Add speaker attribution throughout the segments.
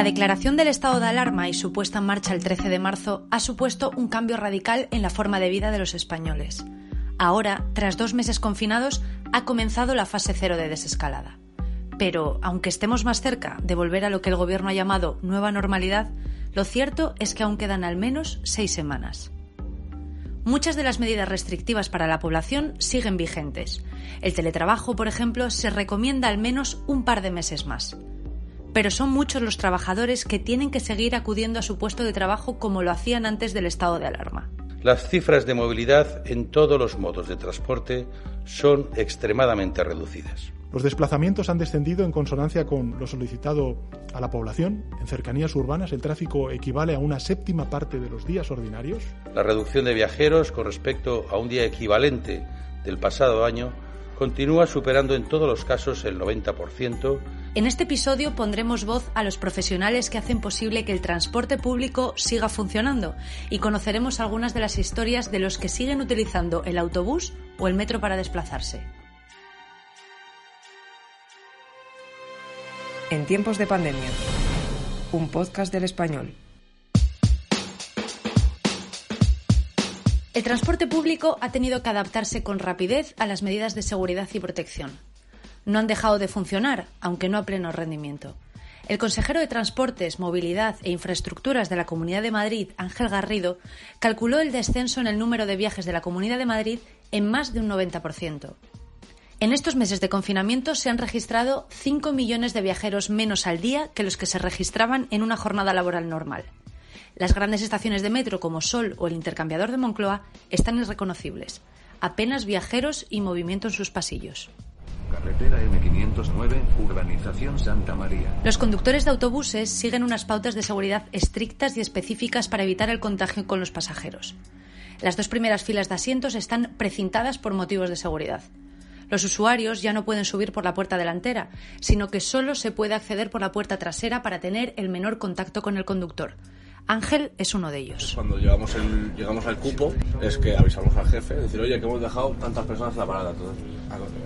Speaker 1: La declaración del estado de alarma y su puesta en marcha el 13 de marzo ha supuesto un cambio radical en la forma de vida de los españoles. Ahora, tras dos meses confinados, ha comenzado la fase cero de desescalada. Pero, aunque estemos más cerca de volver a lo que el Gobierno ha llamado nueva normalidad, lo cierto es que aún quedan al menos seis semanas. Muchas de las medidas restrictivas para la población siguen vigentes. El teletrabajo, por ejemplo, se recomienda al menos un par de meses más. Pero son muchos los trabajadores que tienen que seguir acudiendo a su puesto de trabajo como lo hacían antes del estado de alarma.
Speaker 2: Las cifras de movilidad en todos los modos de transporte son extremadamente reducidas.
Speaker 3: Los desplazamientos han descendido en consonancia con lo solicitado a la población. En cercanías urbanas el tráfico equivale a una séptima parte de los días ordinarios.
Speaker 2: La reducción de viajeros con respecto a un día equivalente del pasado año continúa superando en todos los casos el 90%.
Speaker 1: En este episodio pondremos voz a los profesionales que hacen posible que el transporte público siga funcionando y conoceremos algunas de las historias de los que siguen utilizando el autobús o el metro para desplazarse.
Speaker 4: En tiempos de pandemia, un podcast del español.
Speaker 1: El transporte público ha tenido que adaptarse con rapidez a las medidas de seguridad y protección. No han dejado de funcionar, aunque no a pleno rendimiento. El consejero de Transportes, Movilidad e Infraestructuras de la Comunidad de Madrid, Ángel Garrido, calculó el descenso en el número de viajes de la Comunidad de Madrid en más de un 90%. En estos meses de confinamiento se han registrado 5 millones de viajeros menos al día que los que se registraban en una jornada laboral normal. Las grandes estaciones de metro como Sol o el intercambiador de Moncloa están irreconocibles. Apenas viajeros y movimiento en sus pasillos.
Speaker 5: Carretera M509, Urbanización Santa María.
Speaker 1: Los conductores de autobuses siguen unas pautas de seguridad estrictas y específicas para evitar el contagio con los pasajeros. Las dos primeras filas de asientos están precintadas por motivos de seguridad. Los usuarios ya no pueden subir por la puerta delantera, sino que solo se puede acceder por la puerta trasera para tener el menor contacto con el conductor. Ángel es uno de ellos.
Speaker 6: Cuando llegamos, el, llegamos al cupo es que avisamos al jefe, decir, oye, que hemos dejado tantas personas en la parada. Entonces,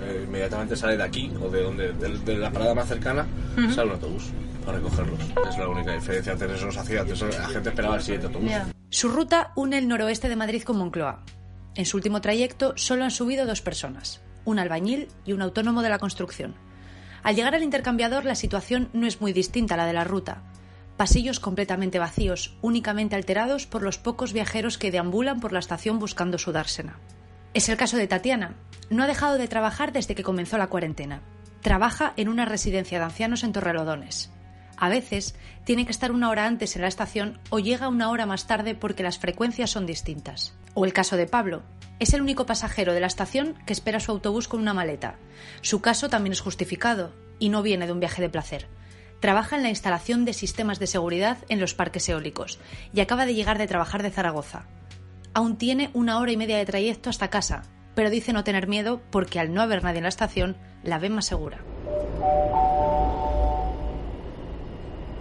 Speaker 6: eh, inmediatamente sale de aquí o de donde de, la parada más cercana, sale un autobús para recogerlos. Es la única diferencia. Antes eso nos hacía, antes la gente esperaba el siguiente autobús.
Speaker 1: Su ruta une el noroeste de Madrid con Moncloa. En su último trayecto solo han subido dos personas un albañil y un autónomo de la construcción. Al llegar al intercambiador la situación no es muy distinta a la de la ruta. Pasillos completamente vacíos, únicamente alterados por los pocos viajeros que deambulan por la estación buscando su dársena. Es el caso de Tatiana. No ha dejado de trabajar desde que comenzó la cuarentena. Trabaja en una residencia de ancianos en Torrelodones. A veces tiene que estar una hora antes en la estación o llega una hora más tarde porque las frecuencias son distintas. O el caso de Pablo, es el único pasajero de la estación que espera su autobús con una maleta. Su caso también es justificado y no viene de un viaje de placer. Trabaja en la instalación de sistemas de seguridad en los parques eólicos y acaba de llegar de trabajar de Zaragoza. Aún tiene una hora y media de trayecto hasta casa, pero dice no tener miedo porque al no haber nadie en la estación la ve más segura.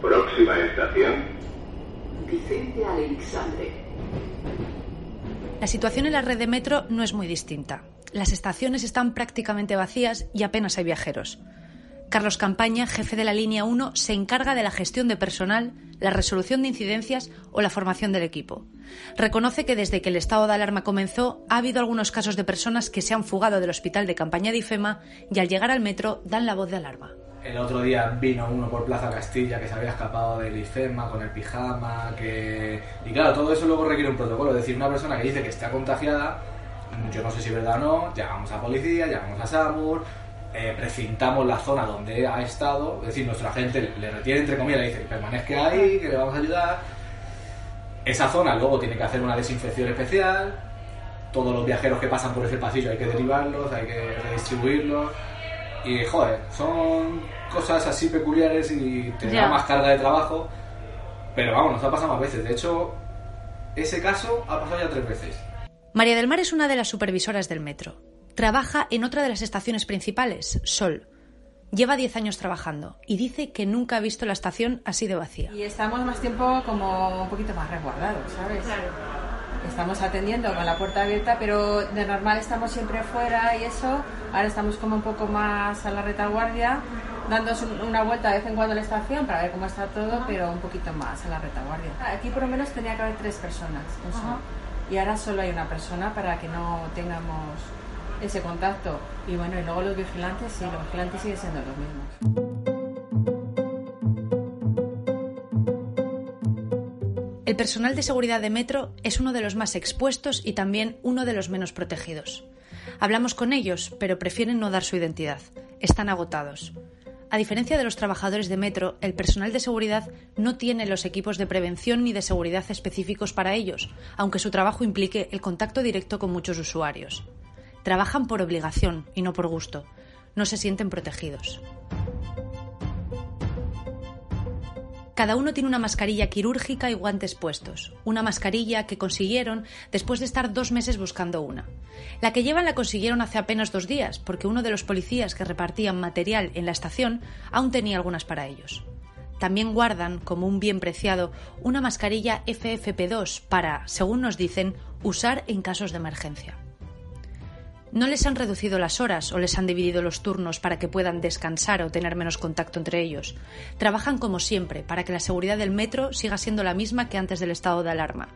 Speaker 7: Próxima estación.
Speaker 8: Vicente Alexandre.
Speaker 1: La situación en la red de metro no es muy distinta. Las estaciones están prácticamente vacías y apenas hay viajeros. Carlos Campaña, jefe de la línea 1, se encarga de la gestión de personal, la resolución de incidencias o la formación del equipo. Reconoce que desde que el estado de alarma comenzó ha habido algunos casos de personas que se han fugado del hospital de campaña de IFEMA y al llegar al metro dan la voz de alarma.
Speaker 9: El otro día vino uno por Plaza Castilla que se había escapado del IFEMA con el pijama, que... Y claro, todo eso luego requiere un protocolo. Es decir, una persona que dice que está contagiada, yo no sé si es verdad o no, llamamos a policía, llamamos a SAMUR, eh, precintamos la zona donde ha estado, es decir, nuestro agente le retiene entre comillas, le dice, permanezca ahí, que le vamos a ayudar. Esa zona luego tiene que hacer una desinfección especial, todos los viajeros que pasan por ese pasillo hay que derivarlos, hay que redistribuirlos. Y joder, son cosas así peculiares y te da más carga de trabajo. Pero vamos, nos ha pasado más veces. De hecho, ese caso ha pasado ya tres veces.
Speaker 1: María del Mar es una de las supervisoras del metro. Trabaja en otra de las estaciones principales, Sol. Lleva 10 años trabajando y dice que nunca ha visto la estación así de vacía.
Speaker 10: Y estamos más tiempo como un poquito más resguardados, ¿sabes? Estamos atendiendo con la puerta abierta, pero de normal estamos siempre fuera y eso. Ahora estamos como un poco más a la retaguardia dándose una vuelta de vez en cuando a la estación para ver cómo está todo, pero un poquito más en la retaguardia. Aquí por lo menos tenía que haber tres personas. eso. Y ahora solo hay una persona para que no tengamos ese contacto. Y bueno, y luego los vigilantes, sí, los vigilantes siguen siendo los mismos.
Speaker 1: El personal de seguridad de metro es uno de los más expuestos y también uno de los menos protegidos. Hablamos con ellos, pero prefieren no dar su identidad. Están agotados. A diferencia de los trabajadores de metro, el personal de seguridad no tiene los equipos de prevención ni de seguridad específicos para ellos, aunque su trabajo implique el contacto directo con muchos usuarios. Trabajan por obligación y no por gusto. No se sienten protegidos. Cada uno tiene una mascarilla quirúrgica y guantes puestos. Una mascarilla que consiguieron después de estar dos meses buscando una. La que llevan la consiguieron hace apenas dos días, porque uno de los policías que repartían material en la estación aún tenía algunas para ellos. También guardan, como un bien preciado, una mascarilla FFP2 para, según nos dicen, usar en casos de emergencia. No les han reducido las horas o les han dividido los turnos para que puedan descansar o tener menos contacto entre ellos. Trabajan como siempre para que la seguridad del metro siga siendo la misma que antes del estado de alarma.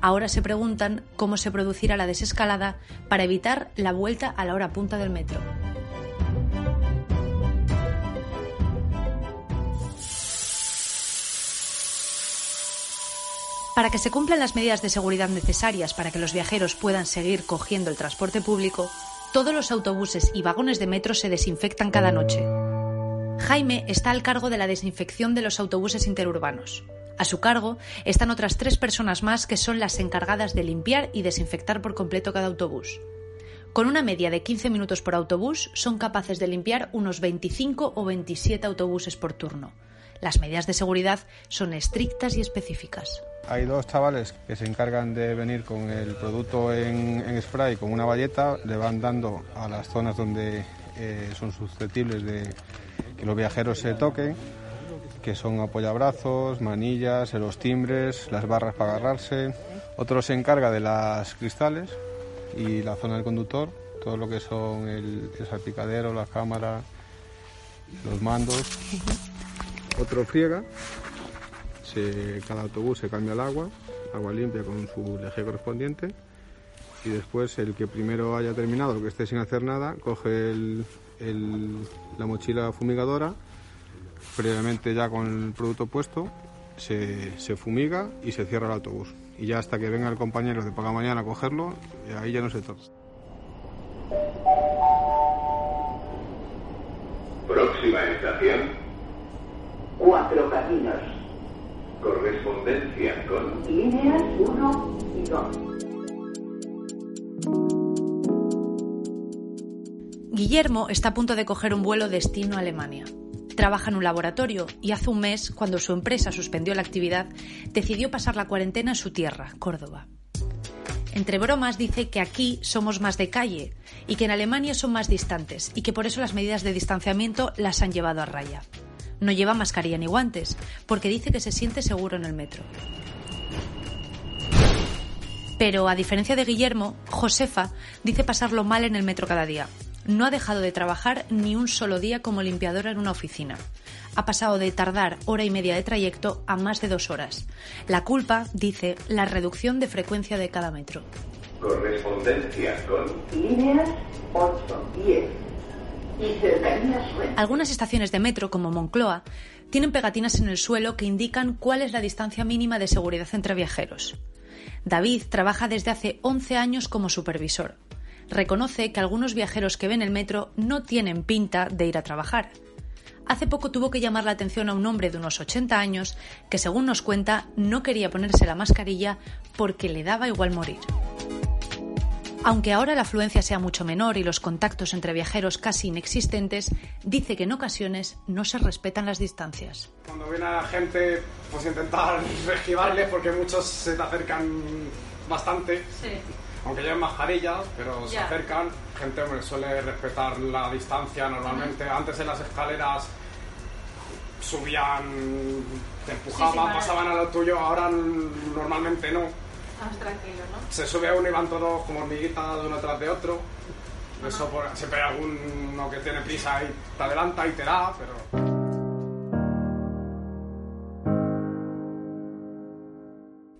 Speaker 1: Ahora se preguntan cómo se producirá la desescalada para evitar la vuelta a la hora punta del metro. Para que se cumplan las medidas de seguridad necesarias para que los viajeros puedan seguir cogiendo el transporte público, todos los autobuses y vagones de metro se desinfectan cada noche. Jaime está al cargo de la desinfección de los autobuses interurbanos. A su cargo están otras tres personas más que son las encargadas de limpiar y desinfectar por completo cada autobús. Con una media de 15 minutos por autobús, son capaces de limpiar unos 25 o 27 autobuses por turno. Las medidas de seguridad son estrictas y específicas.
Speaker 7: Hay dos chavales que se encargan de venir con el producto en, spray, con una valleta, le van dando a las zonas donde eh, son susceptibles de que los viajeros se toquen, que son apoyabrazos, manillas, los timbres, las barras para agarrarse. Otro se encarga de las cristales y la zona del conductor, todo lo que son el, el salpicadero, la cámara, los mandos. Otro friega se- cada autobús se cambia el agua, agua limpia con su leje correspondiente. Y después el que primero haya terminado, el que esté sin hacer nada, coge el- el- la mochila fumigadora, previamente ya con el producto puesto, se, se fumiga y se cierra el autobús. Y ya hasta que venga el compañero de paga mañana a cogerlo, ahí ya no se toca.
Speaker 5: Próxima estación,
Speaker 8: Cuatro caminos.
Speaker 5: Correspondencia con
Speaker 8: Líneas 1 y 2.
Speaker 1: Guillermo está a punto de coger un vuelo destino a Alemania. Trabaja en un laboratorio y hace un mes, cuando su empresa suspendió la actividad, decidió pasar la cuarentena en su tierra, Córdoba. Entre bromas dice que aquí somos más de calle y que en Alemania son más distantes y que por eso las medidas de distanciamiento las han llevado a raya. No lleva mascarilla ni guantes porque dice que se siente seguro en el metro. Pero, a diferencia de Guillermo, Josefa dice pasarlo mal en el metro cada día. No ha dejado de trabajar ni un solo día como limpiadora en una oficina. Ha pasado de tardar hora y media de trayecto a más de dos horas. La culpa, dice, la reducción de frecuencia de cada metro.
Speaker 5: correspondencia con
Speaker 8: Líneas 8, 10.
Speaker 1: Algunas estaciones de metro, como Moncloa, tienen pegatinas en el suelo que indican cuál es la distancia mínima de seguridad entre viajeros. David trabaja desde hace 11 años como supervisor. Reconoce que algunos viajeros que ven el metro no tienen pinta de ir a trabajar. Hace poco tuvo que llamar la atención a un hombre de unos 80 años que, según nos cuenta, no quería ponerse la mascarilla porque le daba igual morir. Aunque ahora la afluencia sea mucho menor y los contactos entre viajeros casi inexistentes, dice que en ocasiones no se respetan las distancias.
Speaker 11: Cuando viene la gente, pues intentar esquivarles porque muchos se te acercan bastante. Aunque lleven mascarilla, pero se
Speaker 1: Ya.
Speaker 11: acercan. Gente hombre, suele respetar la distancia normalmente. Antes en las escaleras subían, te empujaban, pasaban a lo tuyo, ahora normalmente no.
Speaker 10: Más tranquilo, ¿no?
Speaker 11: Se sube uno y van todos como hormiguitas de uno tras de otro. Eso por- siempre hay alguno que tiene prisa y te adelanta y te da, pero...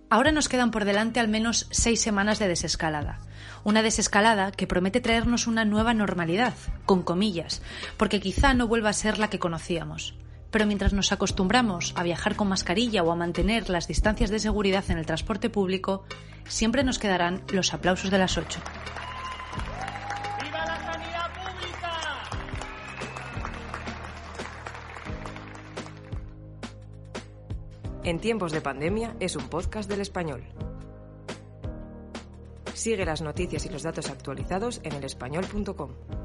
Speaker 1: Ahora nos quedan por delante al menos seis semanas de desescalada. Una desescalada que promete traernos una nueva normalidad, con comillas, porque quizá no vuelva a ser la que conocíamos. Pero mientras nos acostumbramos a viajar con mascarilla o a mantener las distancias de seguridad en el transporte público, siempre nos quedarán los aplausos de las ocho.
Speaker 4: En tiempos de pandemia es un podcast del español. Sigue las noticias y los datos actualizados en elespañol.com.